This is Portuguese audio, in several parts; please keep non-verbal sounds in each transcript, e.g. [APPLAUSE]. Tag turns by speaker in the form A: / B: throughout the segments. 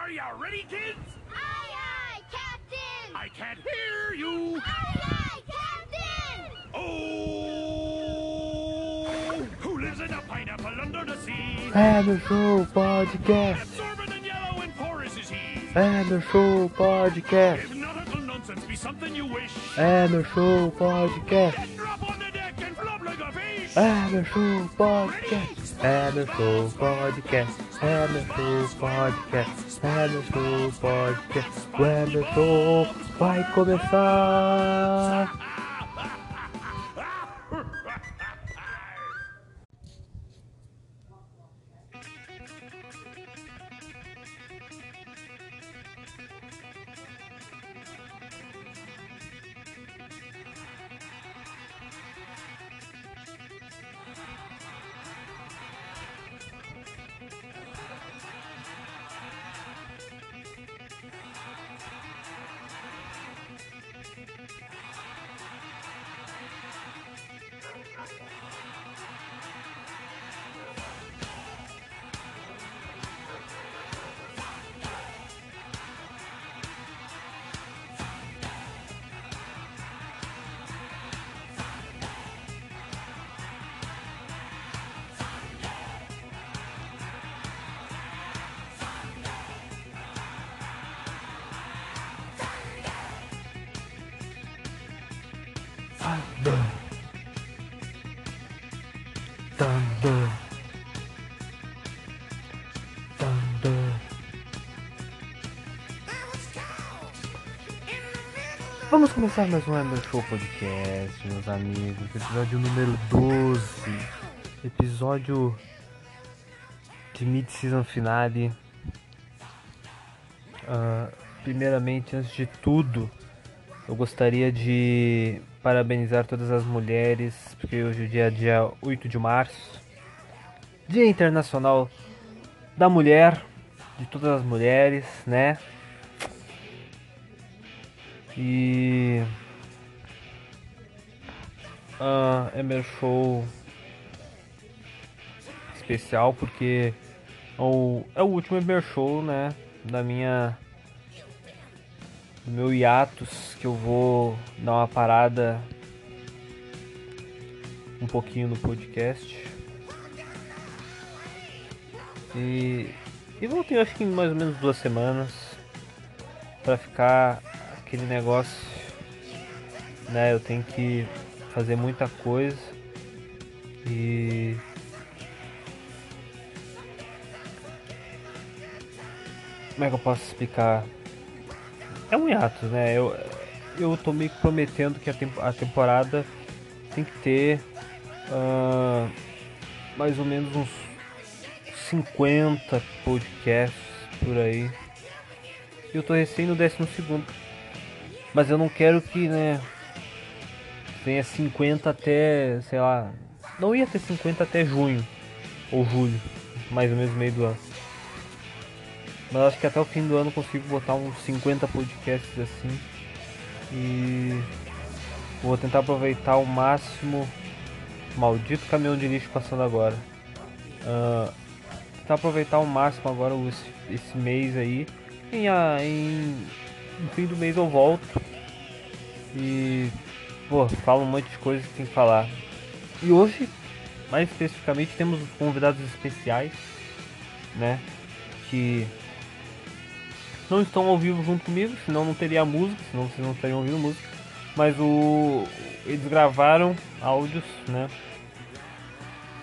A: Are you ready, kids?
B: Aye, aye, Captain!
A: I can't hear you.
B: Aye, aye, Captain!
A: Oh, who lives in a pineapple under the sea?
C: É no show podcast.
A: Absorbent and yellow and porous is he.
C: É no show podcast.
A: If nautical nonsense be something you wish,
C: É no show podcast.
A: then drop on the deck and flop like a fish.
C: É no show podcast. É no show podcast. É no show podcast. Show podcast. O show vai começar. Vamos começar mais um Ender Show Podcast, meus amigos. Episódio número 12. Episódio de mid-season finale. Ah, primeiramente, antes de tudo, eu gostaria de parabenizar todas as mulheres, porque hoje é dia, dia 8 de março, Dia Internacional da Mulher, de todas as mulheres, né? E. Ah, é meu show especial porque é o, é o último Emer Show, né? Da minha meu hiatus que eu vou dar uma parada um pouquinho no podcast. E, e voltei acho que em mais ou menos duas semanas pra ficar aquele negócio, né? Eu tenho que fazer muita coisa e como é que eu posso explicar? É um hiato, né? Eu, eu tô meio que prometendo que a, tempo, a temporada tem que ter ah, mais ou menos uns 50 podcasts por aí. Eu tô recém no 12 segundo. Mas eu não quero que, né, tenha 50 até, sei lá, não ia ter 50 até junho ou julho, mais ou menos meio do ano. Mas acho que até o fim do ano consigo botar uns 50 podcasts assim. E vou tentar aproveitar ao máximo. Maldito caminhão de lixo passando agora. Ah, tentar aproveitar ao máximo agora esse, mês aí. Em, em, no fim do mês eu volto. E pô, falo um monte de coisa que tem que falar. E hoje, mais especificamente, temos convidados especiais, né? Que não estão ao vivo junto comigo, senão não teria música, senão vocês não estariam ouvindo música. Mas o eles gravaram áudios, né?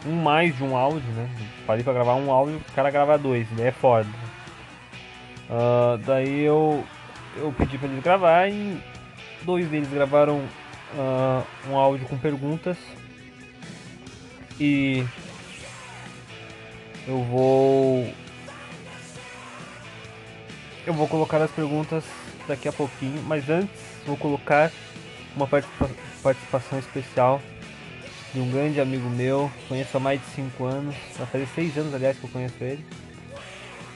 C: Um mais de um áudio, né? Falei pra gravar um áudio, o cara grava dois, né? É foda. Ah, daí eu eu pedi pra eles gravar e dois deles gravaram ah, um áudio com perguntas e eu vou eu vou colocar as perguntas daqui a pouquinho, mas antes vou colocar uma participa- participação especial de um grande amigo meu, conheço há mais de 5 anos, vai fazer 6 anos aliás que eu conheço ele,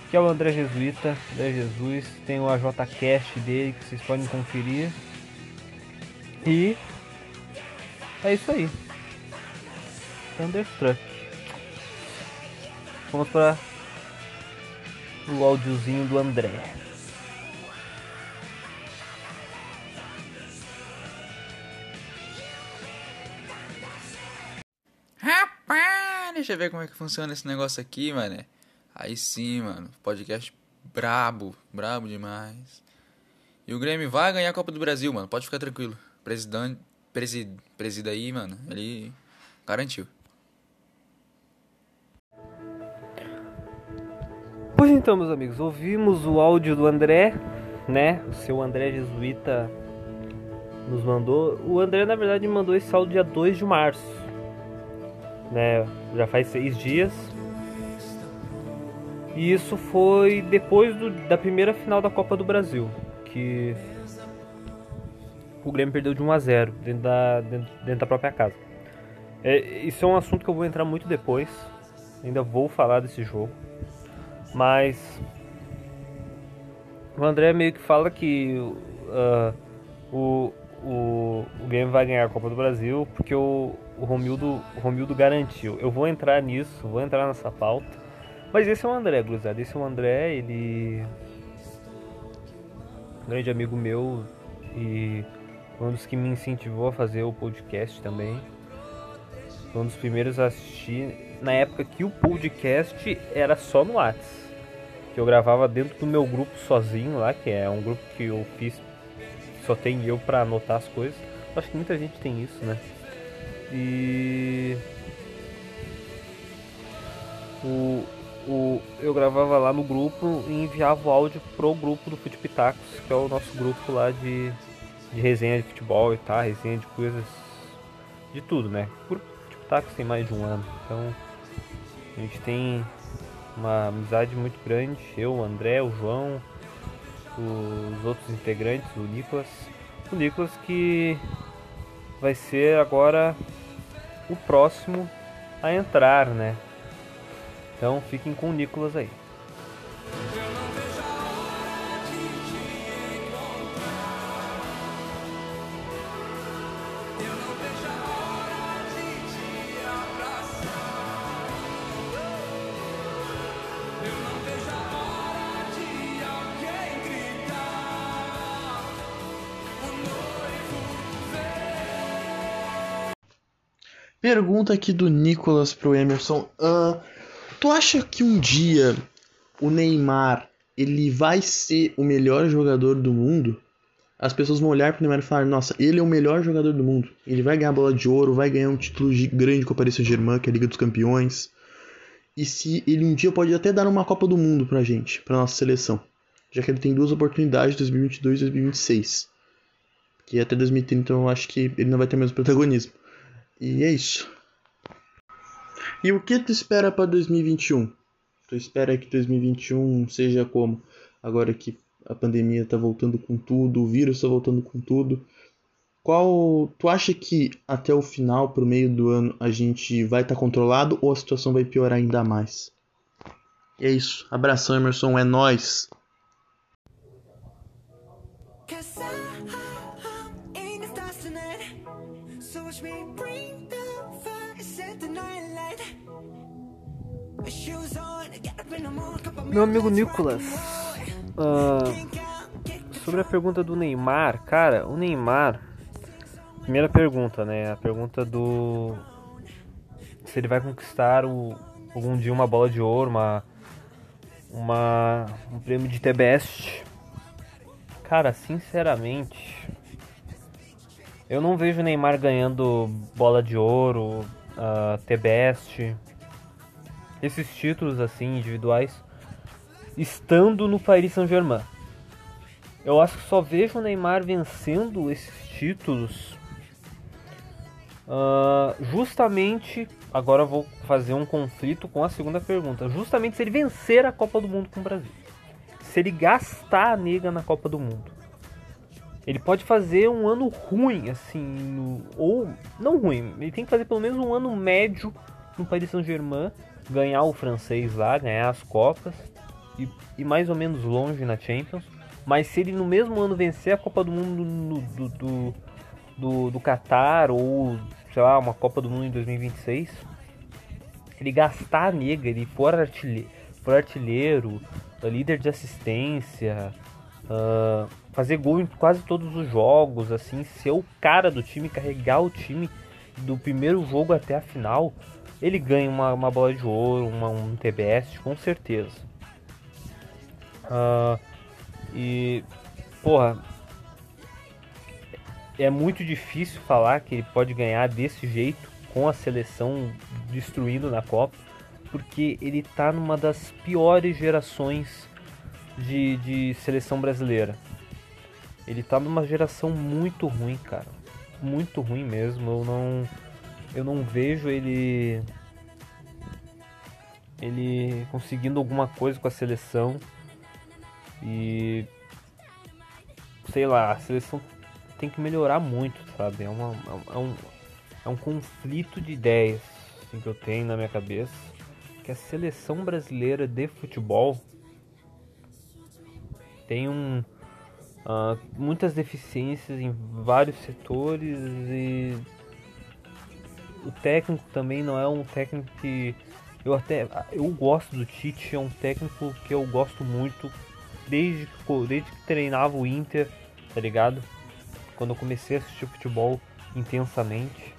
C: que é o André Jesuíta, André Jesus, tem o AJCast dele que vocês podem conferir. E é isso aí. Thunderstruck. Vamos para o áudiozinho do André.
D: Deixa eu ver como é que funciona esse negócio aqui, mano. Aí sim, mano. Podcast brabo, brabo demais. E o Grêmio vai ganhar a Copa do Brasil, mano. Pode ficar tranquilo. Presidente, presid, presida aí, mano. Ele garantiu.
C: Pois então, meus amigos, ouvimos o áudio do André, né? O seu André Jesuíta nos mandou. O André, na verdade, mandou esse áudio dia 2 de março, né? Já faz seis dias. E isso foi depois do, da primeira final da Copa do Brasil, que o Grêmio perdeu de 1 a 0 dentro da, dentro, dentro da própria casa. É, isso é um assunto que eu vou entrar muito depois. Ainda vou falar desse jogo. Mas o André meio que fala que uh, o, o, o Grêmio vai ganhar a Copa do Brasil porque o, o, Romildo, o Romildo garantiu. Eu vou entrar nisso, vou entrar nessa pauta. Mas esse é o André, Gruzado. Esse é o André, ele. Um grande amigo meu e um dos que me incentivou a fazer o podcast também. Foi um dos primeiros a assistir na época que o podcast era só no Whats. Que eu gravava dentro do meu grupo sozinho lá, que é um grupo que eu fiz só tem eu pra anotar as coisas. Acho que muita gente tem isso, né? E o, o, eu gravava lá no grupo e enviava o áudio pro grupo do Futipitacos, que é o nosso grupo lá de, de resenha de futebol e tal, resenha de coisas de tudo, né? O grupo Futipitacos tem mais de um ano, então a gente tem uma amizade muito grande, eu, o André, o João, os outros integrantes, o Nicolas. O Nicolas que vai ser agora o próximo a entrar, né? Então fiquem com o Nicolas aí.
E: Pergunta aqui do Nicolas pro Emerson. Ah, tu acha que um dia o Neymar ele vai ser o melhor jogador do mundo? As pessoas vão olhar pro Neymar e falar: Nossa, ele é o melhor jogador do mundo. Ele vai ganhar bola de ouro, vai ganhar um título grande com o Paris Saint-Germain, que é a Liga dos Campeões. E se ele um dia pode até dar uma Copa do Mundo pra gente, pra nossa seleção. Já que ele tem duas oportunidades, 2022 e 2026. Que até 2030 eu acho que ele não vai ter mais protagonismo. E é isso. E o que tu espera para 2021? Tu espera que 2021 seja como? Agora que a pandemia tá voltando com tudo, o vírus tá voltando com tudo. Qual tu acha que até o final, pro meio do ano, a gente vai estar controlado ou a situação vai piorar ainda mais? E é isso. Abração, Emerson, é nós.
C: Meu amigo Nicolas, ah, sobre a pergunta do Neymar, cara, o Neymar. Primeira pergunta, né? A pergunta do. Se ele vai conquistar o, algum dia uma bola de ouro, uma. uma um prêmio de Best. Cara, sinceramente. Eu não vejo o Neymar ganhando bola de ouro, uh, The Best. Esses títulos assim, individuais estando no Paris Saint-Germain. Eu acho que só vejo o Neymar vencendo esses títulos ah, justamente. Agora vou fazer um conflito com a segunda pergunta. Justamente se ele vencer a Copa do Mundo com o Brasil. Se ele gastar a nega na Copa do Mundo. Ele pode fazer um ano ruim, assim, ou não ruim, ele tem que fazer pelo menos um ano médio no Paris Saint-Germain, ganhar o francês lá, ganhar as Copas e, e mais ou menos longe na Champions. Mas se ele no mesmo ano vencer a Copa do Mundo no- do, do, do, do Qatar ou, sei lá, uma Copa do Mundo em 2026, ele gastar a nega, ele for artilheiro, for artilheiro, uh, líder de assistência, uh, fazer gol em quase todos os jogos, assim, ser o cara do time, carregar o time do primeiro jogo até a final, ele ganha uma, uma bola de ouro, uma, um TBS, com certeza. Uh, e, porra, é muito difícil falar que ele pode ganhar desse jeito, com a seleção destruindo na Copa, porque ele tá numa das piores gerações de, de seleção brasileira. Ele tá numa geração muito ruim, cara. Muito ruim mesmo. Eu não eu não vejo ele ele conseguindo alguma coisa com a seleção e sei lá, a seleção tem que melhorar muito, sabe? É, uma, é, um, é um conflito de ideias assim, que eu tenho na minha cabeça. Que a seleção brasileira de futebol tem um, uh, muitas deficiências em vários setores e o técnico também não é um técnico que eu até eu gosto do Tite, é um técnico que eu gosto muito desde que, desde que treinava o Inter, tá ligado? Quando eu comecei a assistir futebol intensamente.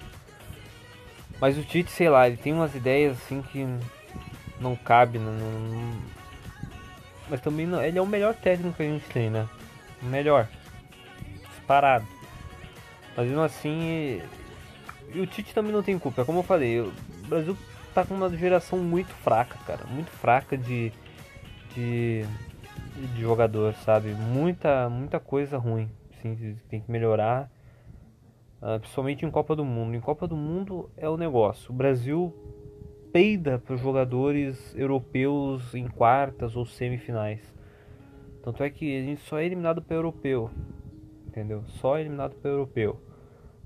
C: Mas o Tite, sei lá, ele tem umas ideias assim que não cabe, não, não... mas também não, ele é o melhor técnico que a gente tem, né? O melhor. Disparado. Mas mesmo assim, e o Tite também não tem culpa, é como eu falei, o Brasil tá com uma geração muito fraca, cara, muito fraca de de, de jogador, sabe? Muita muita coisa ruim, tem que melhorar. Uh, principalmente em Copa do Mundo. Em Copa do Mundo é o negócio. O Brasil peida para os jogadores europeus em quartas ou semifinais. Tanto é que a gente só é eliminado para europeu. Entendeu? Só é eliminado para europeu.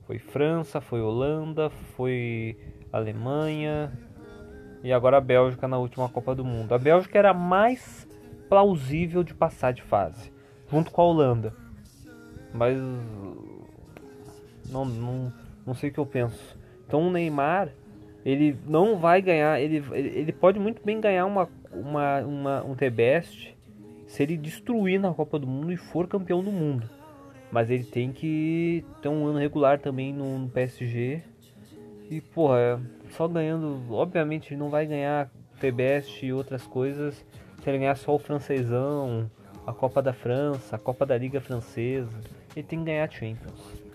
C: Foi França, foi Holanda, foi Alemanha e agora a Bélgica na última Copa do Mundo. A Bélgica era mais plausível de passar de fase, junto com a Holanda. Mas não, não, não sei o que eu penso. Então o Neymar, ele não vai ganhar, ele, ele pode muito bem ganhar uma, uma, uma, um T-Best se ele destruir na Copa do Mundo e for campeão do mundo. Mas ele tem que ter um ano regular também no, no PSG. E porra, só ganhando, obviamente ele não vai ganhar T-Best e outras coisas se ele ganhar só o francesão, a Copa da França, a Copa da Liga Francesa. Ele tem que ganhar Champions.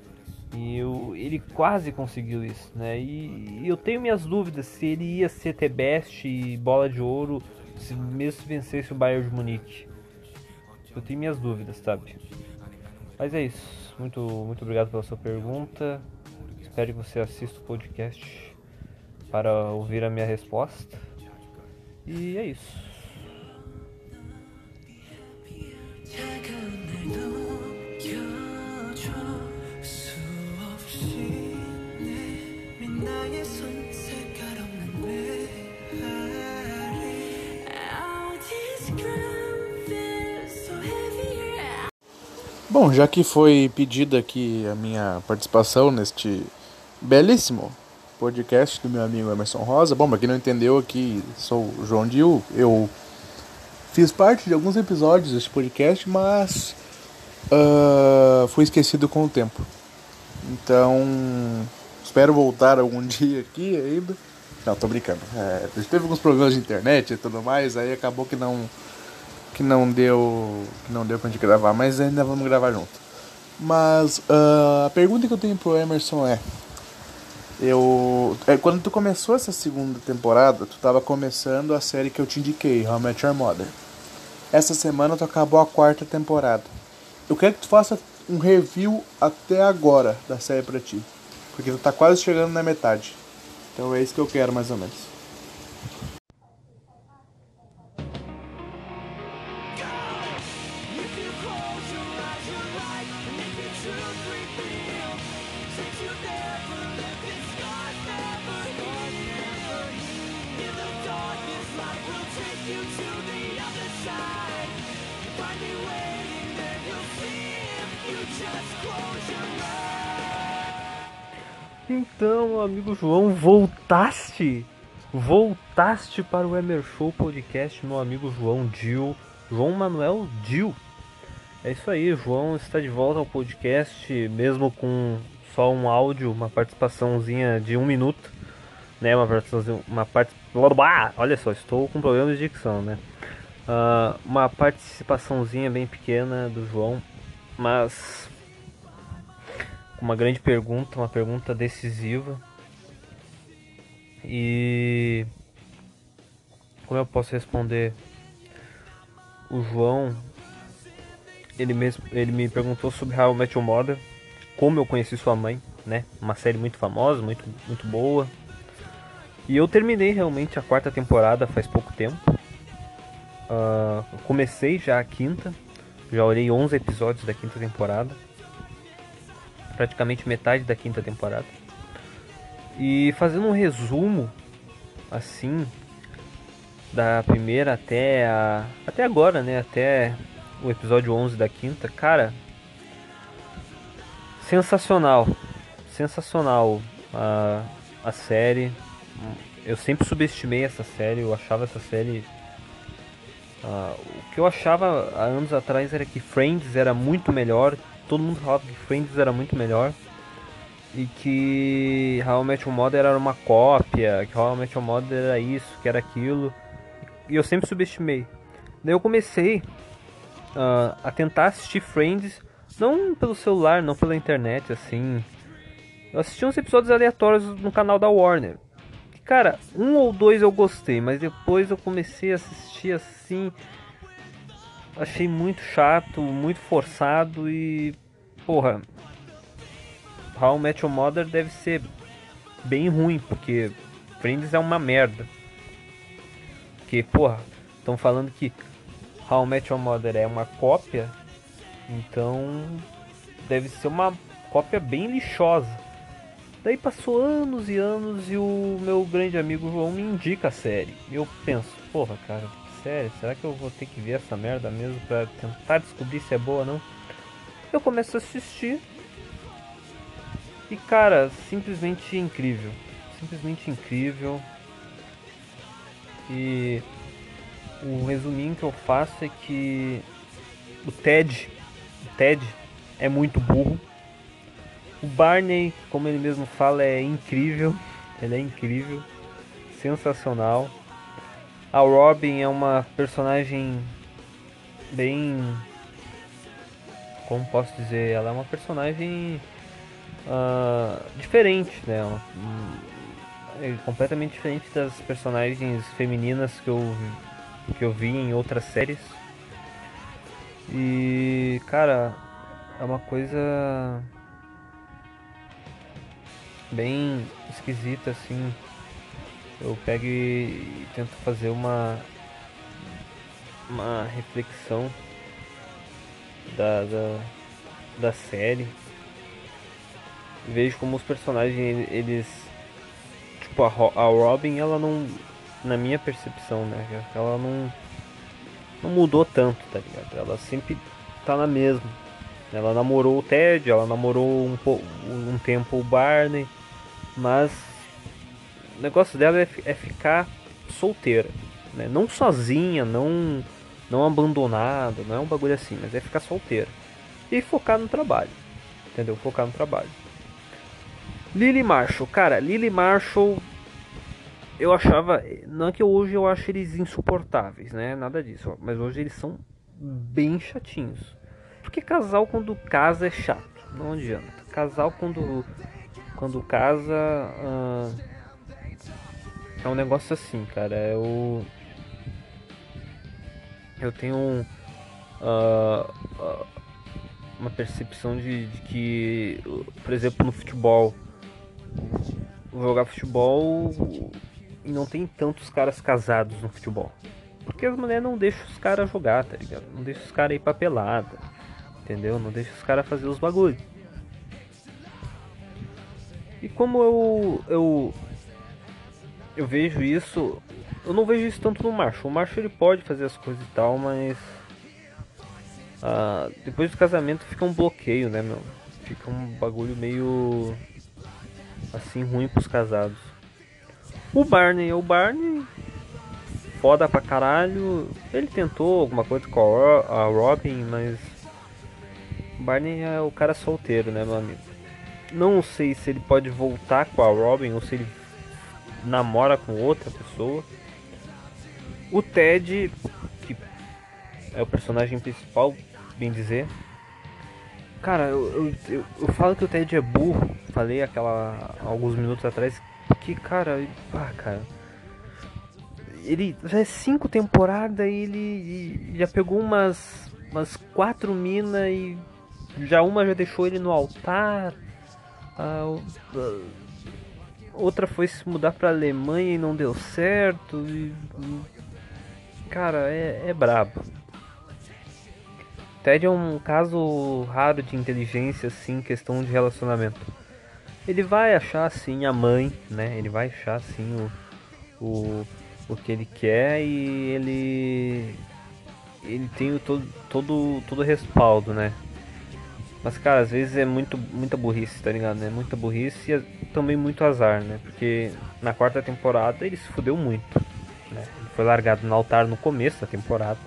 C: E eu, ele quase conseguiu isso, né? E, e, eu tenho minhas dúvidas se ele ia ser T-Best e bola de ouro, se mesmo se vencesse o Bayern de Munique. Eu tenho minhas dúvidas, sabe? Mas é isso. Muito, muito obrigado pela sua pergunta. Espero que você assista o podcast para ouvir a minha resposta. E é isso.
F: Bom, já que foi pedida aqui a minha participação neste belíssimo podcast do meu amigo Emerson Rosa. Bom, pra quem não entendeu aqui, sou o João Dil. Eu fiz parte de alguns episódios deste podcast, mas uh, fui esquecido com o tempo. Então, espero voltar algum [LAUGHS] dia aqui ainda. Não, tô brincando. É, teve alguns problemas de internet e tudo mais, aí acabou que não que não deu que não deu pra gente gravar, mas ainda vamos gravar junto. Mas uh, a pergunta que eu tenho pro Emerson é eu é, quando tu começou essa segunda temporada, tu tava começando a série que eu te indiquei, How I Met Your Mother. Essa semana tu acabou a quarta temporada. Eu quero que tu faça um review até agora da série pra ti. Porque tu tá quase chegando na metade. Então é isso que eu quero mais ou menos.
C: Então, amigo João, voltaste? Voltaste para o Emer Show Podcast, meu amigo João Dil. João Manuel Dil. É isso aí, João está de volta ao podcast, mesmo com só um áudio, uma participaçãozinha de um minuto, né? Uma participação, uma parte, olha só, estou com problemas de dicção, né? Uh, uma participaçãozinha bem pequena do João, mas uma grande pergunta, uma pergunta decisiva. E como eu posso responder? O João, ele mesmo, ele me perguntou sobre How I Met Your Mother, como eu conheci sua mãe, né? Uma série muito famosa, muito muito boa. E eu terminei realmente a quarta temporada faz pouco tempo. Uh, comecei já a quinta, já olhei 11 episódios da quinta temporada, praticamente metade da quinta temporada. E fazendo um resumo, assim, da primeira até a, até agora, né, até o episódio 11 da quinta, cara, sensacional, sensacional a, a série. Eu sempre subestimei essa série, eu achava essa série Uh, o que eu achava há anos atrás era que Friends era muito melhor. Todo mundo falava que Friends era muito melhor. E que How I Met Your Mother era uma cópia, que How I Met Your Mother era isso, que era aquilo. E eu sempre subestimei. Daí eu comecei uh, a tentar assistir Friends, não pelo celular, não pela internet, assim. Eu assisti uns episódios aleatórios no canal da Warner. Cara, um ou dois eu gostei, mas depois eu comecei a assistir assim. Achei muito chato, muito forçado e. Porra. How Met Your Mother deve ser bem ruim, porque Friends é uma merda. Porque, porra, estão falando que How Met Your Mother é uma cópia, então deve ser uma cópia bem lixosa. Daí passou anos e anos e o meu grande amigo João me indica a série. Eu penso, porra, cara, sério, será que eu vou ter que ver essa merda mesmo pra tentar descobrir se é boa ou não? Eu começo a assistir. E cara, simplesmente incrível. Simplesmente incrível. E o resuminho que eu faço é que o Ted, o Ted é muito burro o Barney, como ele mesmo fala, é incrível. [LAUGHS] Ele é incrível, sensacional. A Robin é uma personagem bem. Como posso dizer? Ela é uma personagem uh, diferente, né? é completamente diferente das personagens femininas que eu, que eu vi em outras séries. E, cara, é uma coisa bem esquisita assim. Eu pego e tento fazer uma uma reflexão da, da, da série. Vejo como os personagens eles tipo a, a Robin ela não na minha percepção, né, ela não não mudou tanto, tá ligado? Ela sempre tá na mesma. Ela namorou o Ted, ela namorou um, um tempo o Barney, mas o negócio dela é, é ficar solteira, né? Não sozinha, não não abandonada, não é um bagulho assim, mas é ficar solteira. E focar no trabalho. Entendeu? Focar no trabalho. Lily Marshall, cara, Lily Marshall eu achava, não é que hoje eu acho eles insuportáveis, né? Nada disso, mas hoje eles são bem chatinhos. Porque casal quando casa é chato, não adianta. Casal quando quando casa. Uh, é um negócio assim, cara. Eu. Eu tenho uh, uh, uma percepção de, de, que, por exemplo, no futebol, jogar futebol e não tem tantos caras casados no futebol. Porque as mulheres não deixam os caras jogar, tá ligado? Não deixam os caras ir pra pelada, entendeu? Não deixam os caras fazer os bagulhos. E como eu, eu eu vejo isso, eu não vejo isso tanto no macho. O macho ele pode fazer as coisas e tal, mas ah, depois do casamento fica um bloqueio, né, meu? Fica um bagulho meio assim ruim pros casados. O Barney é o Barney. Foda pra caralho. Ele tentou alguma coisa com a Ro- a Robin, mas. O Barney é o cara solteiro, né, meu amigo? Não sei se ele pode voltar com a Robin ou se ele namora com outra pessoa. O Ted, que é o personagem principal, bem dizer. Cara, eu, eu, eu, eu falo que o Ted é burro. Falei aquela alguns minutos atrás. Que cara, ah, cara. Ele é cinco temporadas e ele já pegou umas umas quatro minas e já uma já deixou ele no altar. A o- a- outra foi se mudar pra Alemanha e não deu certo. e- cara, é, é brabo. Ted é um caso raro de inteligência, assim, questão de relacionamento. Ele vai achar, sim, a mãe, né? Ele vai achar, sim, o, o, o que ele quer e ele... Ele tem o todo, todo, todo o respaldo, né? Mas, cara, às vezes é muito, muita burrice, tá ligado? É muita burrice e é também muito azar, né? Porque na quarta temporada ele se fudeu muito, né? Ele foi largado no altar no começo da temporada.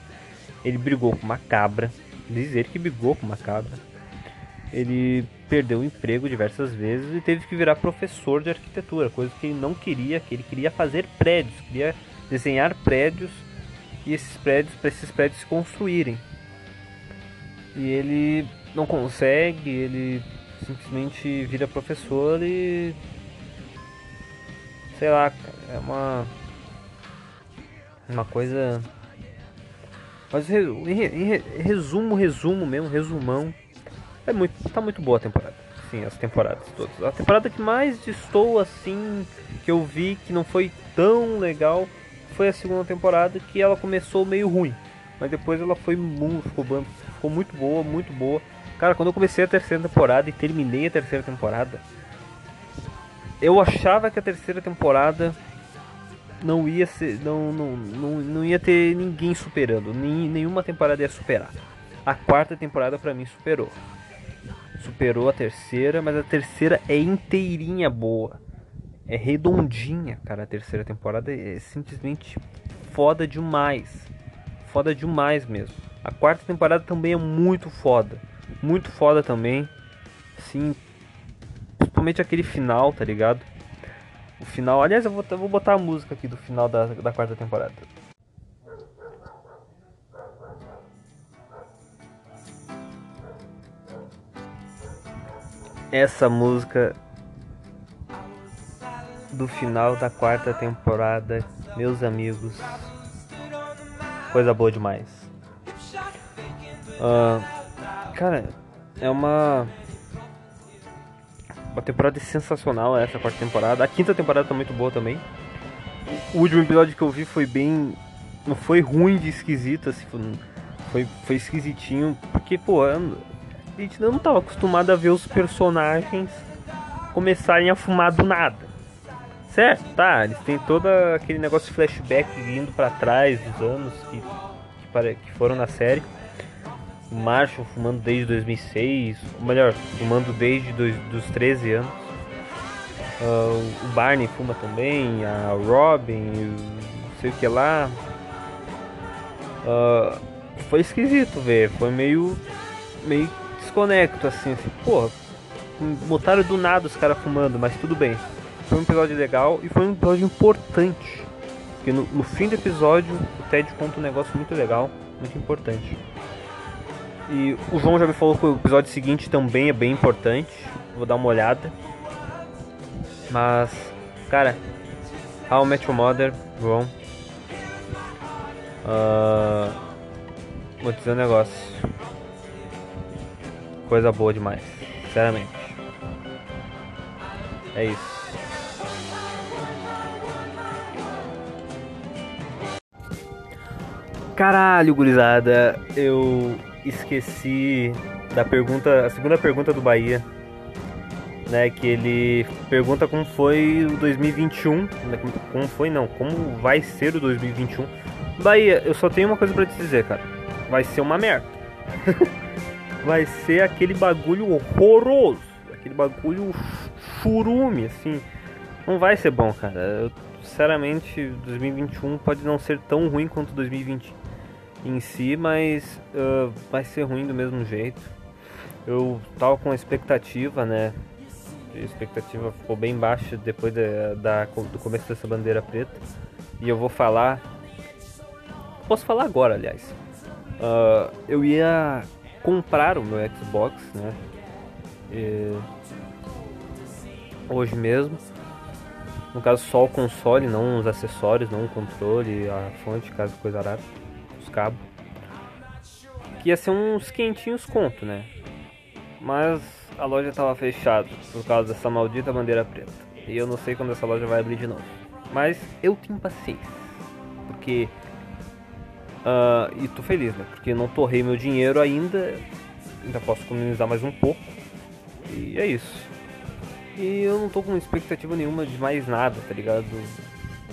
C: Ele brigou com uma cabra. Diz ele que brigou com uma cabra. Ele perdeu o emprego diversas vezes e teve que virar professor de arquitetura, coisa que ele não queria, que ele queria fazer prédios, queria desenhar prédios e esses prédios para esses prédios se construírem. E ele não consegue, ele simplesmente vira professor e sei lá, é uma uma coisa mas em, re- em re- resumo, resumo mesmo, resumão. É muito, tá muito boa a temporada. Sim, as temporadas todas. A temporada que mais estou assim, que eu vi que não foi tão legal, foi a segunda temporada, que ela começou meio ruim. Mas depois ela foi muito, ficou, ficou muito boa, muito boa. Cara, quando eu comecei a terceira temporada e terminei a terceira temporada, eu achava que a terceira temporada não ia ser, não, não, não, não ia ter ninguém superando, nem, nenhuma temporada ia superar. A quarta temporada pra mim superou. Superou a terceira, mas a terceira é inteirinha boa. É redondinha, cara. A terceira temporada é simplesmente foda demais. Foda demais mesmo. A quarta temporada também é muito foda. Muito foda também. Sim. Principalmente aquele final, tá ligado? O final, aliás, eu vou, eu vou botar a música aqui do final da, da quarta temporada. Essa música do final da quarta temporada, meus amigos, coisa boa demais. Ah, cara, é uma uma temporada sensacional essa quarta temporada. A quinta temporada tá muito boa também. O último episódio que eu vi foi bem. Não foi ruim de esquisito, assim, foi, foi, esquisitinho. Porque, pô, a gente não tava acostumado a ver os personagens começarem a fumar do nada. Certo? Tá, eles têm todo aquele negócio de flashback indo pra trás dos anos que, que, que foram na série. O Marshall fumando desde 2006, ou melhor, fumando desde dois, dos 13 anos. Ah, o Barney fuma também, a Robin, não sei o que lá. Ah, foi esquisito ver, foi meio, meio desconecto assim, assim, porra, botaram do nada os caras fumando, mas tudo bem. Foi um episódio legal e foi um episódio importante. Porque no, no fim do episódio o Ted conta um negócio muito legal, muito importante. E o João já me falou que o episódio seguinte também é bem importante. Vou dar uma olhada. Mas, cara, How I Met Mother, João. Ah, vou dizer um negócio. Coisa boa demais, sinceramente. É isso. Caralho, gurizada, eu esqueci da pergunta, a segunda pergunta do Bahia, né, que ele pergunta como foi o 2021, né, como- foi não, como vai ser o 2021. Bahia, eu só tenho uma coisa pra te dizer, cara. Vai ser uma merda. [LAUGHS] vai ser aquele bagulho horroroso, aquele bagulho churume, assim. Não vai ser bom, cara. Eu- sinceramente, 2021 pode não ser tão ruim quanto 2020 em si, mas ah, vai ser ruim do mesmo jeito. Eu tava com expectativa, né? A expectativa ficou bem baixa depois da, do começo dessa bandeira preta. E eu vou falar. Posso falar agora, aliás. Ah, eu ia comprar o meu Xbox, né? E- Hoje mesmo. No caso, só o console, não os acessórios, não o controle, a fonte, caso coisa arada, os cabos. Que ia ser uns quentinhos conto, né? Mas a loja tava fechada por causa dessa maldita bandeira preta. E eu não sei quando essa loja vai abrir de novo. Mas eu tenho paciência. Porque. ah, e tô feliz, né? Porque não torrei meu dinheiro ainda. Ainda posso economizar mais um pouco. E é isso. E eu não tô com expectativa nenhuma de mais nada, tá ligado?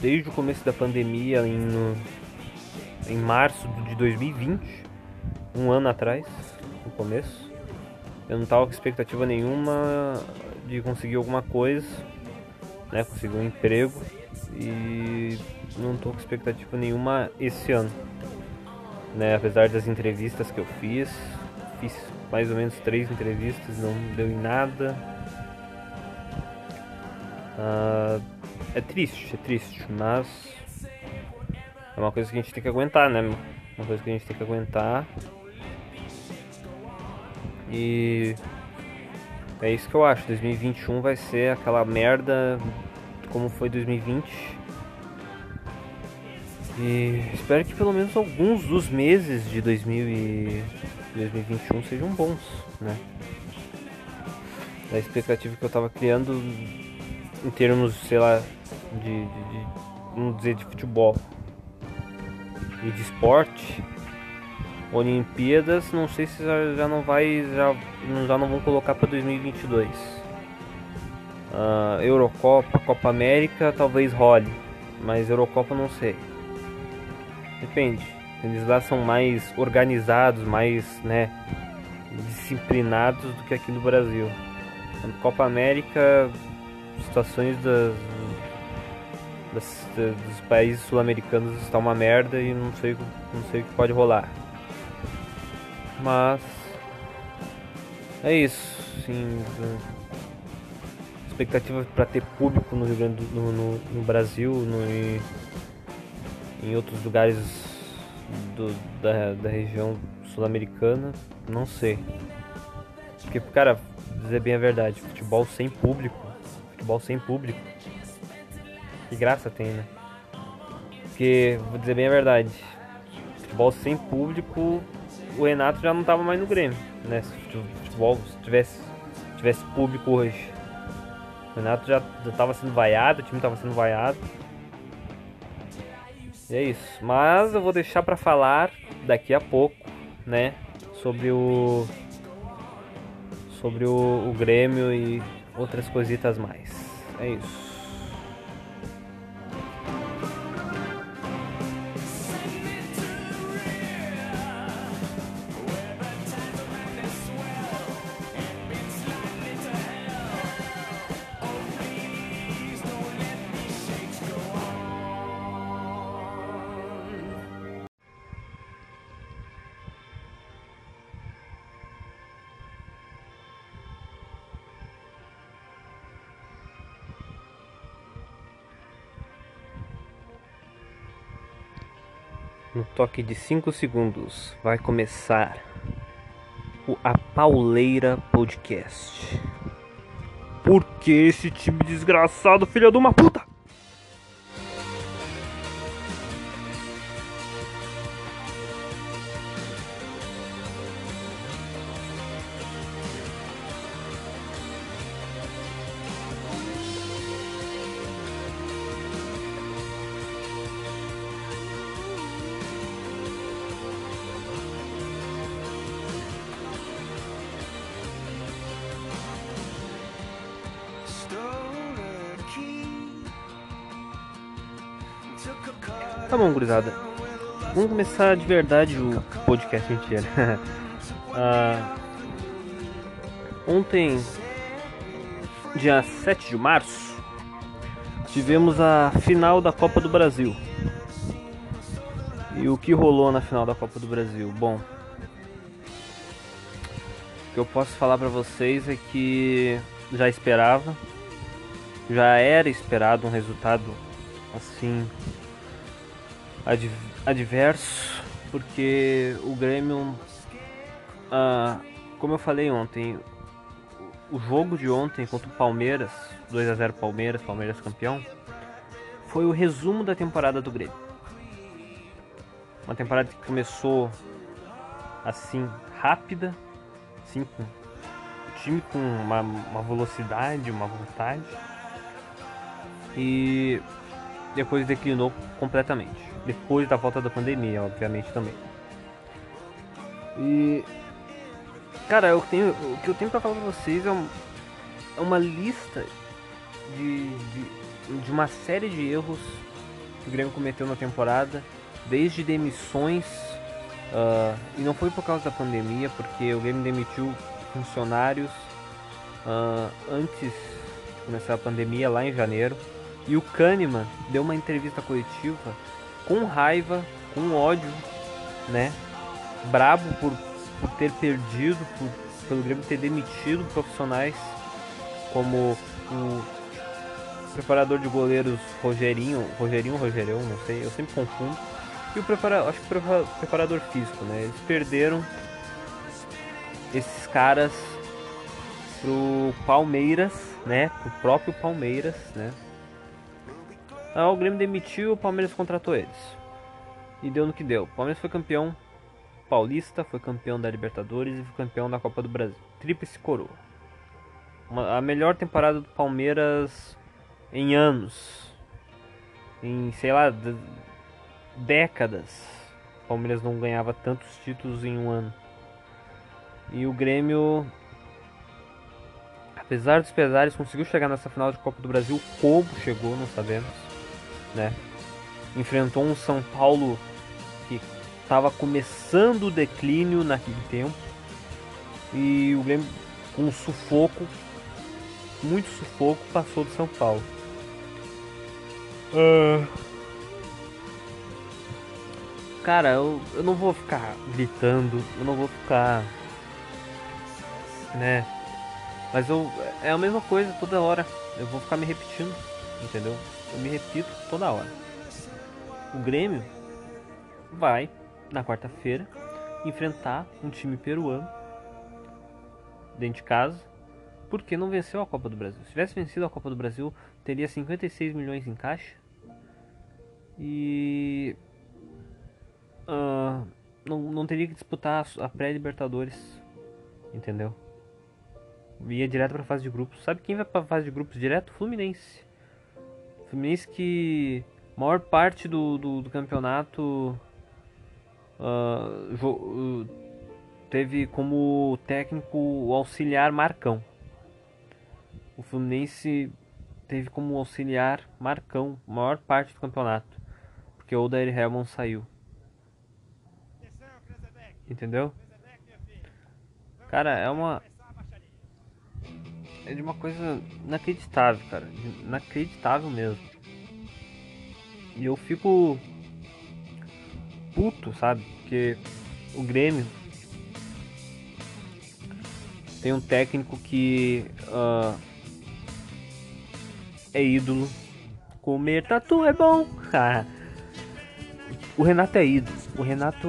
C: Desde o começo da pandemia, em, em março de 2020, um ano atrás, no começo, eu não tava com expectativa nenhuma de conseguir alguma coisa, né? Conseguir um emprego e não tô com expectativa nenhuma esse ano, né? Apesar das entrevistas que eu fiz, fiz mais ou menos três entrevistas, não deu em nada. Ah, é triste, é triste, mas é uma coisa que a gente tem que aguentar, né? Uma coisa que a gente tem que aguentar. E é isso que eu acho. 2021 vai ser aquela merda como foi 2020. E espero que pelo menos alguns dos meses de 2000 e 2021 sejam bons, né? A expectativa que eu tava criando em termos, sei lá, de, de, de vamos dizer, de futebol e de esporte, Olimpíadas, não sei se já, já não vai, já, já não vão colocar para 2022. Ah, Eurocopa, Copa América, talvez role, mas Eurocopa não sei. Depende. Eles lá são mais organizados, mais, né, disciplinados do que aqui no Brasil. Copa América, situações das, das- da- dos países sul-americanos está uma merda e não sei, não sei o que pode rolar. Mas é isso, sim. Expectativa para ter público no Rio Grande do no, no, no Brasil, no, e em outros lugares do- da, da região sul-americana, não sei. Porque, cara, dizer bem a verdade, futebol sem público, futebol sem público, que graça tem, né? Porque, vou dizer bem a verdade, futebol sem público, o Renato já não tava mais no Grêmio, né? Se fute- futebol se tivesse, tivesse público hoje. O Renato já, já tava sendo vaiado, o time tava sendo vaiado. E é isso. Mas eu vou deixar pra falar daqui a pouco, né? Sobre o. Sobre o, o Grêmio e outras coisitas mais. É isso. No toque de 5 segundos vai começar o A Pauleira Podcast. Por que esse time desgraçado, filha de uma puta? Vamos começar de verdade o podcast inteiro. [LAUGHS] Ah, ontem, dia 7 de março, tivemos a final da Copa do Brasil. E o que rolou na final da Copa do Brasil? Bom, o que eu posso falar pra vocês é que já esperava, já era esperado um resultado assim ad- adverso, porque o Grêmio, ah, como eu falei ontem, o jogo de ontem contra o Palmeiras, 2 a 0 Palmeiras, Palmeiras campeão, foi o resumo da temporada do Grêmio. Uma temporada que começou assim rápida, assim com o time com uma, uma velocidade, uma vontade e depois declinou completamente. Depois da volta da pandemia, obviamente também. E cara, eu tenho o que eu tenho pra falar pra vocês é, um- é uma lista de, de, de uma série de erros que o Grêmio cometeu na temporada, desde demissões, ah, e não foi por causa da pandemia, porque o Grêmio demitiu funcionários ah, antes de começar a pandemia, lá em janeiro, e o Kahneman deu uma entrevista coletiva com raiva, com ódio, né? Brabo por, por ter perdido, por, pelo Grêmio ter demitido profissionais como o preparador de goleiros Rogerinho, Rogerinho, Rogerão, não sei, eu sempre confundo. E o prepara, acho que o prepa- preparador físico, né? Eles perderam esses caras pro Palmeiras, né? Pro próprio Palmeiras, né? Ah, o Grêmio demitiu, o Palmeiras contratou eles. E deu no que deu. O Palmeiras foi campeão paulista, foi campeão da Libertadores e foi campeão da Copa do Brasil. Tríplice coroa. Uma- a melhor temporada do Palmeiras em anos. Em, sei lá, décadas. O Palmeiras não ganhava tantos títulos em um ano. E o Grêmio, apesar dos pesares, conseguiu chegar nessa final de Copa do Brasil. Como chegou, não sabemos. Né? Enfrentou um São Paulo que estava começando o declínio naquele tempo. E o Grêmio, com um sufoco, muito sufoco, passou do São Paulo. Ah. Cara, eu, eu não vou ficar gritando, eu não vou ficar. Né? Mas eu. É a mesma coisa toda hora. Eu vou ficar me repetindo, entendeu? Eu me repito toda hora. O Grêmio vai, na quarta-feira, enfrentar um time peruano dentro de casa, porque não venceu a Copa do Brasil. Se tivesse vencido a Copa do Brasil, teria 56 milhões em caixa. E ah, não, não teria que disputar a pré-Libertadores, entendeu? Ia direto pra fase de grupos. Sabe quem vai pra fase de grupos direto? Fluminense. Fluminense que maior parte do, do, do campeonato uh, teve como técnico o auxiliar Marcão. O Fluminense teve como auxiliar Marcão maior parte do campeonato, porque o Odair Helmond saiu. Entendeu? Cara, é uma é de uma coisa inacreditável, cara, inacreditável mesmo. E eu fico puto, sabe? Porque o Grêmio tem um técnico que ah, é ídolo. Comer tatu é bom. [LAUGHS] o Renato é ídolo. O Renato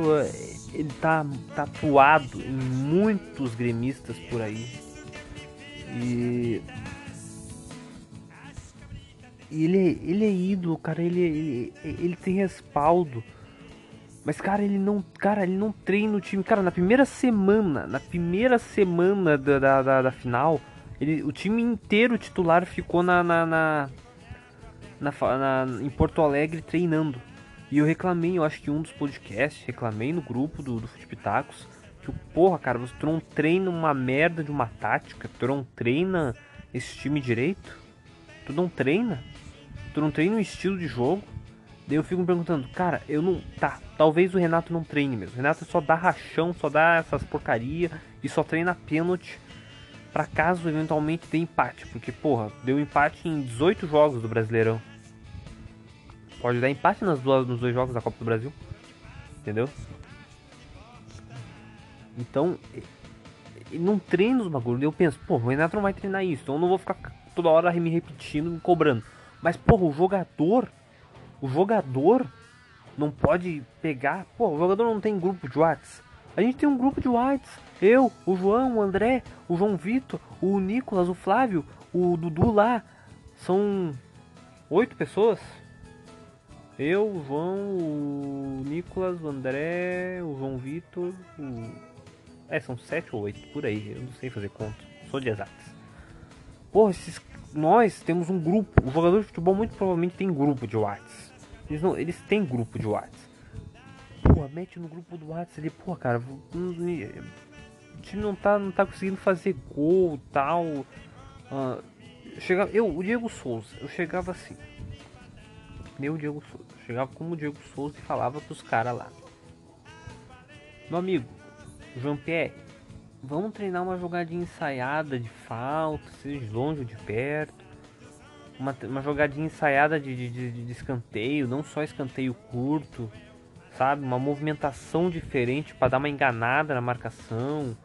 C: ele tá tatuado em muitos gremistas por aí. E ele, ele é ídolo, cara. Ele, ele, ele tem respaldo. Mas, cara, ele não. Cara, ele não treina o time. Cara, na primeira semana. Na primeira semana da, da, da, da final. Ele, o time inteiro titular ficou na, na, na, na fa- na- em Porto Alegre treinando. E eu reclamei, eu acho que um dos podcasts, reclamei no grupo do, do Futipitacos. Que, porra, cara, você não treina uma merda de uma tática. Tu não treina esse time direito. Tu não treina. Tu não treina um estilo de jogo. Daí eu fico me perguntando, cara, eu não. Tá, talvez o Renato não treine mesmo. O Renato só dá rachão, só dá essas porcaria e só treina pênalti pra caso eventualmente dê empate. Porque, porra, deu empate em 18 jogos do Brasileirão. Pode dar empate nas duas, nos dois jogos da Copa do Brasil. Entendeu? Então, não treina os bagulho. Eu penso, pô, o Renato não vai treinar isso. Então eu não vou ficar toda hora me repetindo, me cobrando. Mas, porra, o jogador. O jogador não pode pegar. Pô, o jogador não tem grupo de Whats. A gente tem um grupo de Whats. Eu, o João, o André, o João Vitor, o Nicolas, o Flávio, o Dudu lá. São oito pessoas. Eu, o João, o Nicolas, o André, o João Vitor, o. É, são sete ou oito, por aí. Eu não sei fazer conta. Sou de exatas. Porra, esses... nós temos um grupo. O jogador de futebol muito provavelmente tem grupo de Whats. Eles, não... Eles têm grupo de Whats. Pô, mete no grupo do Whats ali, pô, cara. O time não tá, não tá conseguindo fazer gol tal. Ah, chegava, eu, o Diego Souza, eu chegava assim. Meu Diego Souza. Chegava como o Diego Souza e falava pros caras lá. Meu amigo, Jean-Pierre, vamos treinar uma jogadinha ensaiada de falta, seja de longe ou de perto. Uma, uma jogadinha ensaiada de, de, de- de escanteio, não só escanteio curto, sabe? Uma movimentação diferente para dar uma enganada na marcação.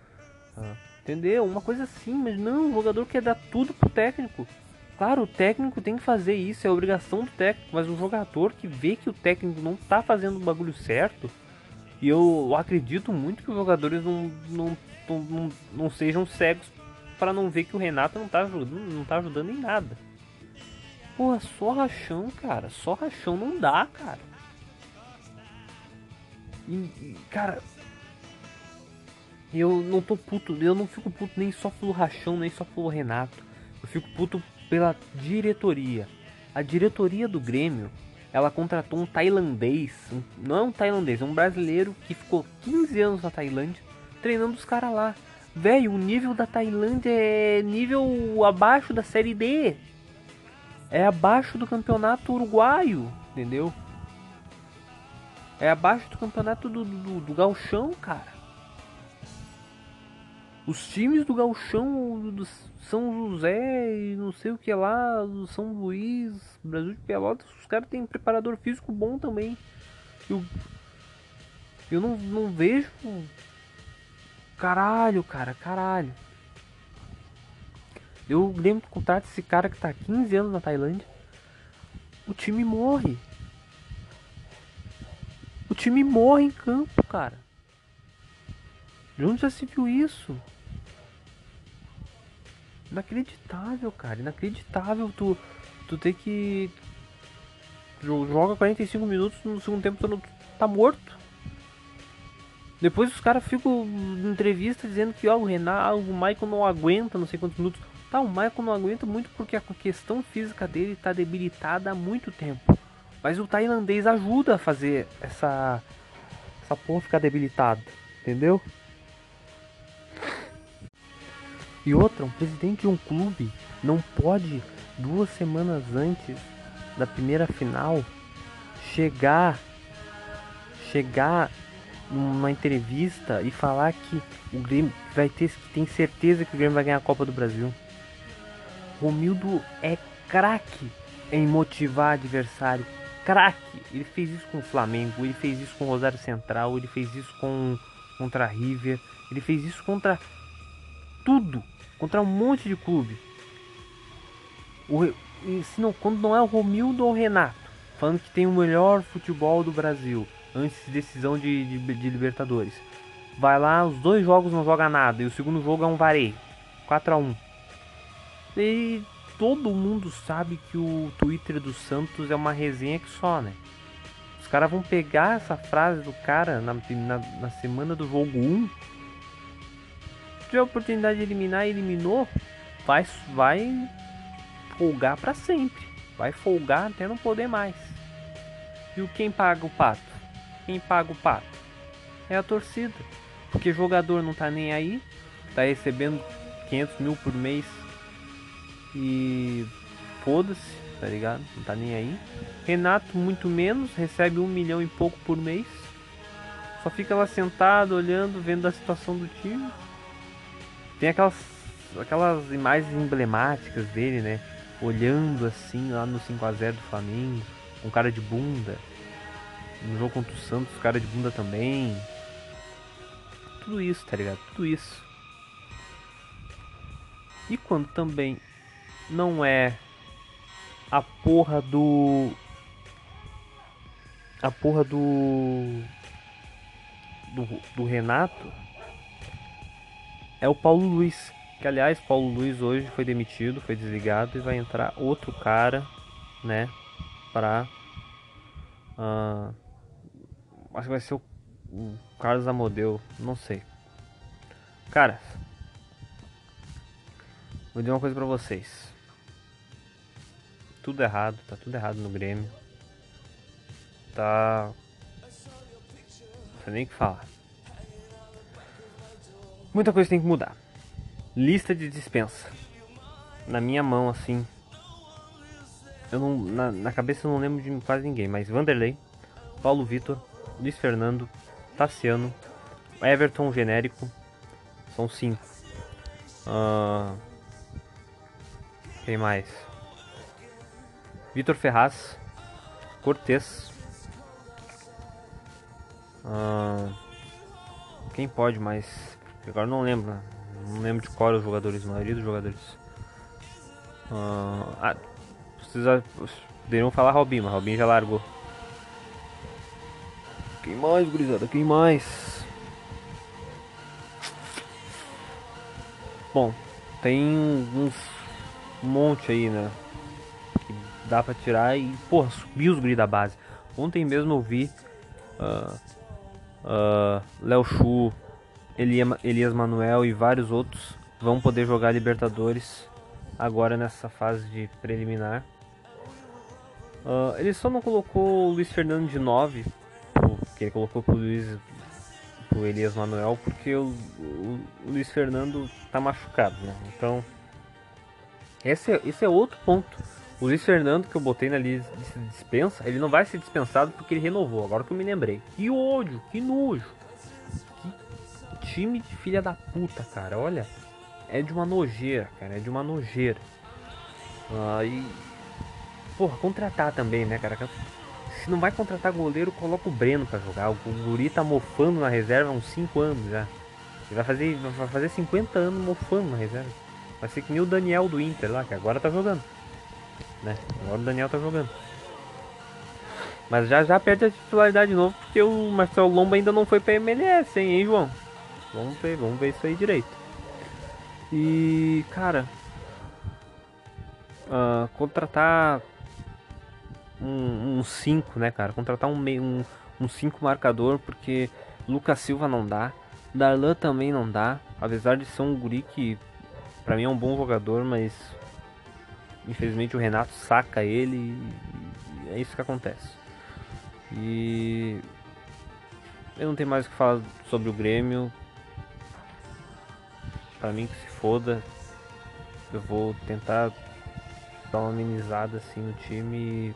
C: ah, entendeu? Uma coisa assim, mas não, o jogador quer dar tudo pro técnico. Claro, o técnico tem que fazer isso, é obrigação do técnico, mas o jogador que vê que o técnico não tá fazendo o bagulho certo, e eu acredito muito que os jogadores não, não, não, não, sejam cegos para não ver que o Renato não tá ajudando, não tá ajudando em nada. Porra, só rachão, cara, só rachão não dá, cara. E, cara, eu não tô puto, eu não fico puto nem só pelo Rachão, nem só pelo Renato. Eu fico puto pela diretoria. A diretoria do Grêmio, ela contratou um tailandês, um- não é um tailandês, é um brasileiro que ficou 15 anos na Tailândia treinando os caras lá. Velho, o nível da Tailândia é nível abaixo da série D. É abaixo do campeonato uruguaio, entendeu? É abaixo do campeonato do, do, do cara. Os times do Gauchão, do São José e não sei o que lá, do São Luís, Brasil de Pelotas, os caras têm preparador físico bom também. Eu, eu não, não vejo. Caralho, cara, caralho. Eu lembro do contrato desse cara que tá há 15 anos na Tailândia. O time morre. O time morre em campo, cara. De onde já se viu isso? Inacreditável, cara. Inacreditável tu, tu ter que. jo- Joga 45 minutos no segundo tempo tu não- tá morto. Depois os caras ficam em entrevista dizendo que ó, o Renato, o Michael não aguenta não sei quantos minutos. Tá, o Michael não aguenta muito porque a questão física dele tá debilitada há muito tempo. Mas o tailandês ajuda a fazer essa. essa porra ficar debilitada. Entendeu? E outra, um presidente de um clube não pode, duas semanas antes da primeira final, chegar chegar numa entrevista e falar que o Grêmio vai ter que tem certeza que o Grêmio vai ganhar a Copa do Brasil. Romildo é craque em motivar adversário. Craque! Ele fez isso com o Flamengo, ele fez isso com o Rosário Central, ele fez isso com contra a River, ele fez isso contra tudo, contra um monte de clube. O, se não, quando não é o Romildo ou o Renato, falando que tem o melhor futebol do Brasil, antes de decisão de, de, de Libertadores. Vai lá, os dois jogos não joga nada, e o segundo jogo é um vareio. 4 a 1 E todo mundo sabe que o Twitter do Santos é uma resenha que só, né? Os caras vão pegar essa frase do cara na, na, na semana do jogo 1. Tiver a oportunidade de eliminar, eliminou. Vai, vai folgar pra sempre. Vai folgar até não poder mais. E o quem paga o pato? Quem paga o pato? É a torcida. Porque jogador não tá nem aí. Tá recebendo 500 mil por mês. E foda-se, tá ligado? Não tá nem aí. Renato, muito menos, recebe um milhão e pouco por mês. Só fica lá sentado, olhando, vendo a situação do time. Tem aquelas, aquelas imagens emblemáticas dele, né? Olhando assim lá no 5x0 do Flamengo. um cara de bunda. No jogo contra o Santos, cara de bunda também. Tudo isso, tá ligado? Tudo isso. E quando também não é a porra do. A porra do. Do, do Renato. É o Paulo Luiz. Que aliás, Paulo Luiz hoje foi demitido, foi desligado e vai entrar outro cara, né? Pra. ah, acho que vai ser o, o Carlos Amodeu, não sei. Cara, vou dizer uma coisa pra vocês. Tudo errado, tá tudo errado no Grêmio. Tá. Não sei nem o que falar. Muita coisa tem que mudar. Lista de dispensa. Na minha mão, assim. Eu não. Na, na cabeça eu não lembro de quase ninguém, mas Vanderlei, Paulo Vitor, Luiz Fernando, Tassiano, Everton genérico. São cinco. Ah, quem mais? Vitor Ferraz, Cortez. Ah, quem pode mais? Agora não lembro. né? Não lembro de qual os jogadores, a maioria dos jogadores. Ah, ah, já- poderiam falar Robinho, mas Robinho já largou. Quem mais, gurizada? Quem mais? Bom, tem uns monte aí, né? Que dá pra tirar e, porra, subir os guri da base. Ontem mesmo eu vi ah, ah, Léo Chu, Elias Manuel e vários outros vão poder jogar Libertadores agora nessa fase de preliminar. Ah, ele só não colocou o Luiz Fernando de 9, que ele colocou pro Luiz pro Elias Manuel, porque o, o- o Luiz Fernando tá machucado, né? Então, esse é, esse é outro ponto. O Luiz Fernando, que eu botei na lista de dispensa, ele não vai ser dispensado porque ele renovou, agora que eu me lembrei. Que ódio, que nojo. Time de filha da puta, cara. Olha, é de uma nojeira, cara. É de uma nojeira. Aí. Porra, contratar também, né, cara? Se não vai contratar goleiro, coloca o Breno pra jogar. O Guri tá mofando na reserva há uns 5 anos já. Ele vai fazer, vai fazer 50 anos mofando na reserva. Vai ser que nem o Daniel do Inter lá, que agora tá jogando. Né? Agora o Daniel tá jogando. Mas já já perde a titularidade de novo porque o Marcelo Lomba ainda não foi pra MLS, hein, hein João? Vamos ver, vamos ver isso aí direito. E, cara, ah, contratar um 5, né, cara? Contratar um meio um, um cinco marcador, porque Lucas Silva não dá, Darlan também não dá, apesar de ser um guri que pra mim é um bom jogador, mas infelizmente o Renato saca ele e é isso que acontece. E eu não tenho mais o que falar sobre o Grêmio. Pra mim que se foda. Eu vou tentar dar uma amenizada assim no time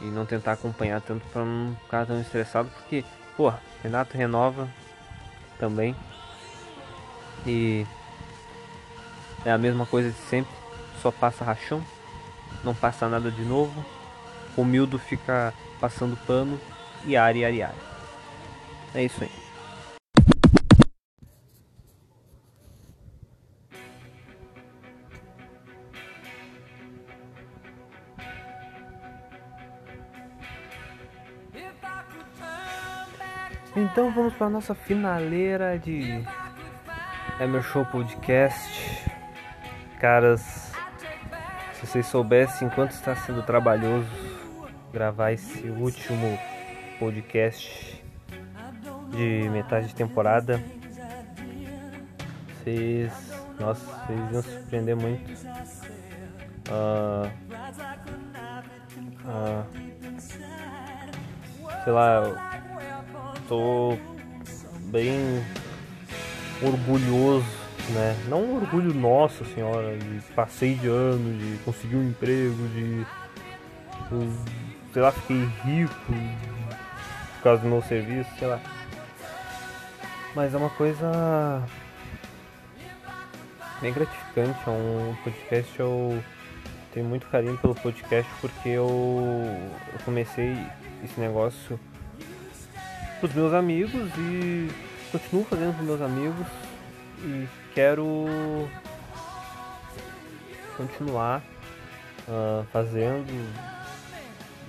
C: e, e não tentar acompanhar tanto pra não ficar tão estressado, porque, pô, Renato renova também. E é a mesma coisa de sempre, só passa rachão, não passa nada de novo. O Mildo fica passando pano e ari, ari, ari. É isso aí. Então vamos para nossa finaleira de Emer Show Podcast. Caras, se vocês soubessem quanto está sendo trabalhoso gravar esse último podcast de metade de temporada, vocês, nossa, vocês iam surpreender muito. Ah, ah, sei lá, tô bem orgulhoso, né? Não um orgulho nosso, senhora, de passei de ano, de conseguir um emprego, de sei lá, fiquei rico por causa do meu serviço, sei lá. Mas é uma coisa bem gratificante, é um podcast eu tenho muito carinho pelo podcast porque eu, eu comecei esse negócio pros meus amigos e continuo fazendo pros meus amigos e quero continuar ah, fazendo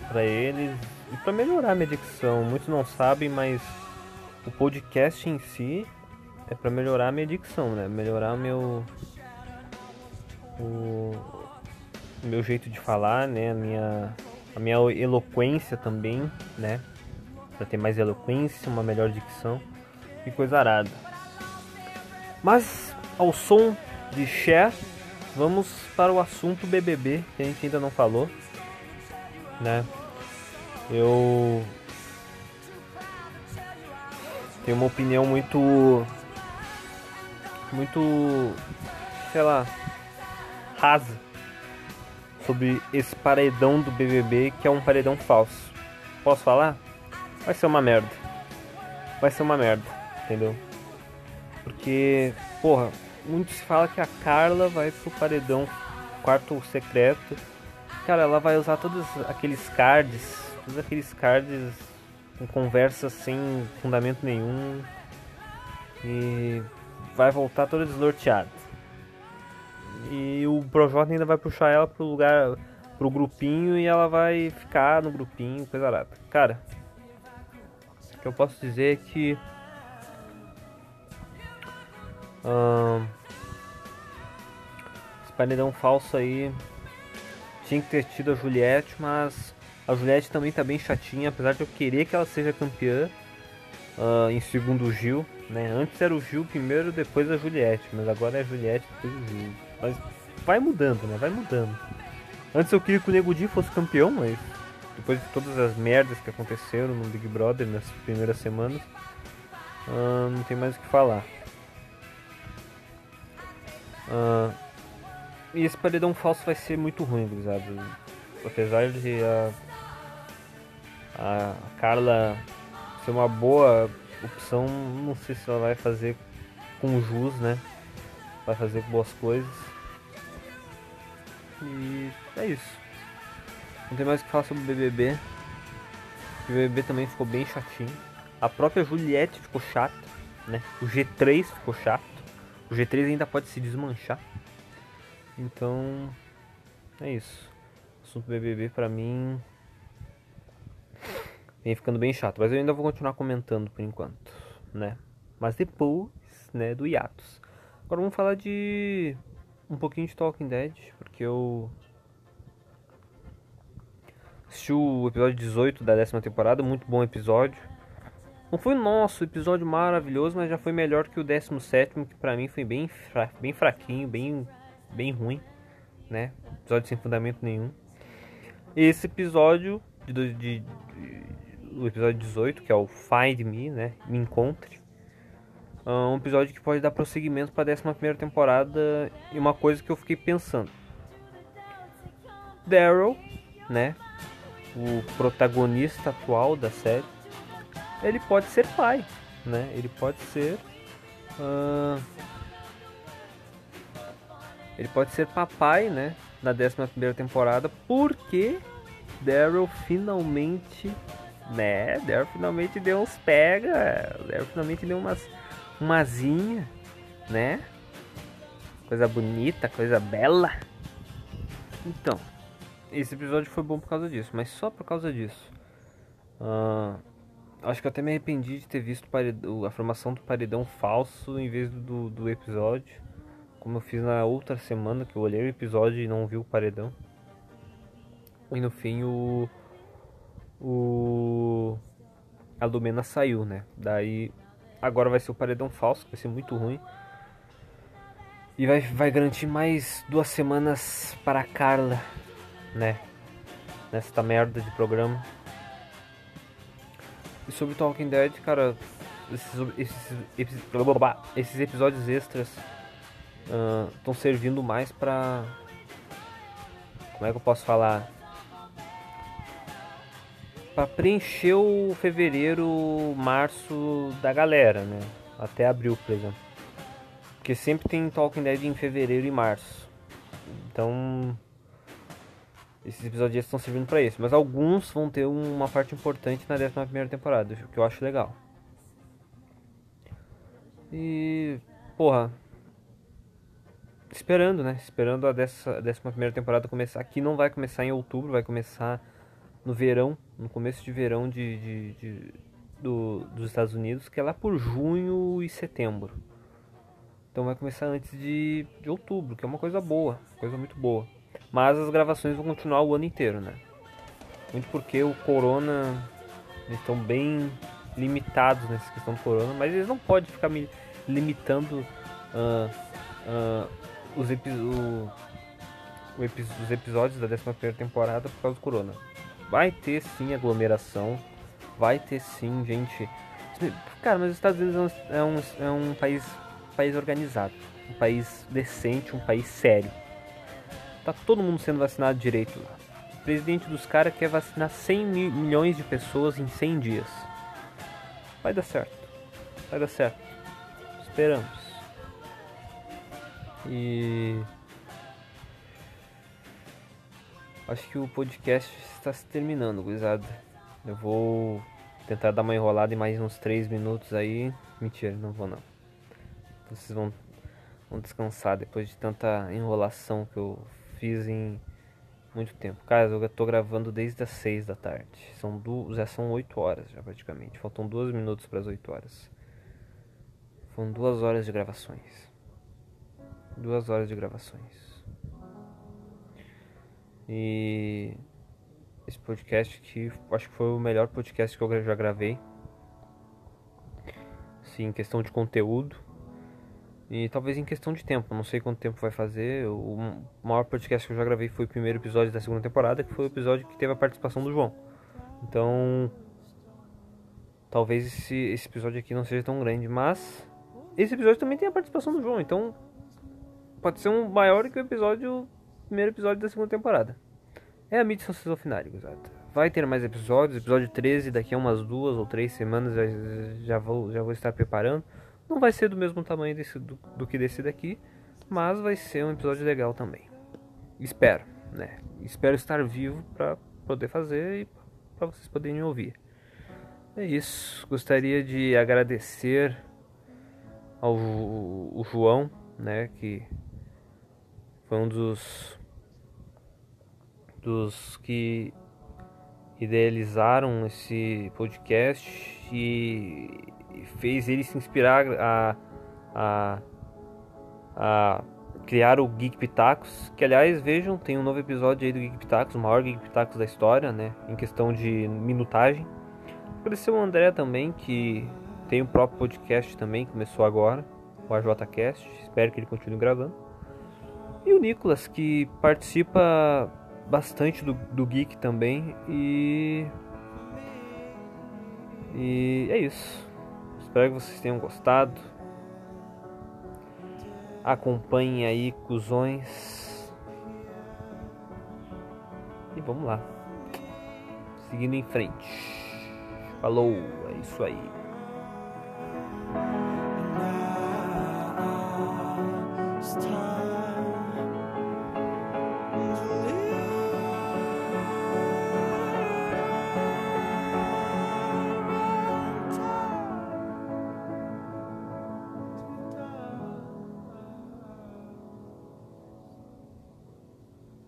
C: para eles e para melhorar a minha dicção. Muitos não sabem, mas o podcast em si é para melhorar a minha dicção, né? Melhorar meu o meu jeito de falar, né? A minha a minha eloquência também, né? Para ter mais eloquência, uma melhor dicção e coisa arada. Mas ao som de Cher, vamos para o assunto BBB que a gente ainda não falou, né? Eu tenho uma opinião muito muito sei lá rasa sobre esse paredão do BBB que é um paredão falso. Posso falar? Vai ser uma merda. Vai ser uma merda, entendeu? Porque, porra, muito se fala que a Carla vai pro paredão quarto secreto. Cara, ela vai usar todos aqueles cards, todos aqueles cards com conversas sem fundamento nenhum. E vai voltar toda desnorteada. E o Projota ainda vai puxar ela pro lugar, pro grupinho e ela vai ficar no grupinho, coisa arada. Cara, que eu posso dizer é que. ahn, esse paredão falso aí tinha que ter tido a Juliette, mas a Juliette também tá bem chatinha, apesar de eu querer que ela seja campeã ah, em segundo o Gil, né? Antes era o Gil primeiro, depois a Juliette, mas agora é a Juliette depois o Gil. Mas vai mudando, né? Vai mudando. Antes eu queria que o Nego Di fosse campeão, mas depois de todas as merdas que aconteceram no Big Brother nas primeiras semanas, ah, não tem mais o que falar. Ah, e esse paredão falso vai ser muito ruim, gurizada. Apesar de a, a Carla ser uma boa opção, não sei se ela vai fazer com jus, né? Vai fazer boas coisas. E é isso. Não tem mais o que falar sobre o BBB. O BBB também ficou bem chatinho. A própria Juliette ficou chata, né? O G3 ficou chato. O G3 ainda pode se desmanchar. Então, é isso. O assunto BBB pra mim vem ficando bem chato, mas eu ainda vou continuar comentando por enquanto, né? Mas depois, né, do hiatus. Agora vamos falar de um pouquinho de Talking Dead, porque eu assisti o episódio 18 da décima temporada, muito bom episódio. Não foi nosso episódio maravilhoso, mas já foi melhor que o 17, que pra mim foi bem, fra bem fraquinho, bem, bem ruim, né? Episódio sem fundamento nenhum. Esse episódio de, de, de- o episódio 18, que é o Find Me, né? Me encontre. É um episódio que pode dar prosseguimento para a 11 temporada e uma coisa que eu fiquei pensando. Daryl, né? O protagonista atual da série, ele pode ser pai, né? Ele pode ser. ah, ele pode ser papai, né? Na 11 temporada, porque Daryl finalmente, né? Daryl finalmente deu uns pega, Daryl finalmente deu umas umazinha, né? Coisa bonita, coisa bela. Então, esse episódio foi bom por causa disso, mas só por causa disso. Ah, acho que eu até me arrependi de ter visto paredão- a formação do paredão falso em vez do, do episódio. Como eu fiz na outra semana, que eu olhei o episódio e não vi o paredão. E no fim o. O. A Lumena saiu, né? Daí. Agora vai ser o paredão falso, vai ser muito ruim. E vai, vai garantir mais duas semanas para a Carla, né? Nesta merda de programa. E sobre Talking Dead, cara, esses, esses, esses, episódios extras estão servindo mais pra. Como é que eu posso falar? Pra preencher o fevereiro, março da galera, né? Até abril, por exemplo. Porque sempre tem Talking Dead em fevereiro e março. Então. Esses episódios estão servindo pra isso, mas alguns vão ter uma parte importante na 11 primeira temporada, o que eu acho legal. E, porra, esperando, né? Esperando a dessa, décima primeira temporada começar. Aqui não vai começar em outubro, vai começar no verão, no começo de verão de, de, de- do, dos Estados Unidos, que é lá por junho e setembro. Então vai começar antes de, de outubro, que é uma coisa boa, coisa muito boa. Mas as gravações vão continuar o ano inteiro, né? Muito porque o corona, eles estão bem limitados nessa questão do corona, mas eles não podem ficar me limitando ah, ah, os, epi- o- o epi- os episódios da 11 temporada por causa do corona. Vai ter sim aglomeração, vai ter sim gente. Cara, mas os Estados Unidos é um, é um, é país, país organizado, um país decente, um país sério. Tá todo mundo sendo vacinado direito lá. O presidente dos caras quer vacinar 100 mi- milhões de pessoas em 100 dias. Vai dar certo. Vai dar certo. Esperamos. E. Acho que o podcast está se terminando, gurizada. Eu vou tentar dar uma enrolada em mais uns 3 minutos aí. Mentira, não vou não. Vocês vão, vão descansar depois de tanta enrolação que eu fiz em muito tempo. Cara, eu tô gravando desde as 6 da tarde. São du já são 8 horas já praticamente. Faltam 2 minutos para as 8 horas. Foram 2 horas de gravações. 2 horas de gravações. E esse podcast aqui, acho que foi o melhor podcast que eu já gravei. Sim, questão de conteúdo. E talvez em questão de tempo, não sei quanto tempo vai fazer. O maior podcast que eu já gravei foi o primeiro episódio da segunda temporada, que foi o episódio que teve a participação do João. Então, talvez esse, esse episódio aqui não seja tão grande, mas esse episódio também tem a participação do João, então pode ser um maior que o episódio, primeiro episódio da segunda temporada. É a mídia final, exato. Vai ter mais episódios, episódio 13 daqui a umas duas ou três semanas já, já, vou, já vou estar preparando. Não vai ser do mesmo tamanho desse, do, do que desse daqui, mas vai ser um episódio legal também. Espero, né? Espero estar vivo para poder fazer e para vocês poderem ouvir. É isso. Gostaria de agradecer ao o João, né, que foi um dos dos que idealizaram esse podcast e fez ele se inspirar a, a, a criar o Geek Pitacos, que aliás vejam, tem um novo episódio aí do Geek Pitacos, o maior Geek Pitacos da história, né, em questão de minutagem. Agradecer o André também, que tem o próprio podcast também, começou agora, o AJCast, espero que ele continue gravando. E o Nicolas, que participa bastante do, do Geek também, e... E é isso. Espero que vocês tenham gostado. Acompanhem aí, cuzões. E vamos lá. Seguindo em frente. Falou, é isso aí.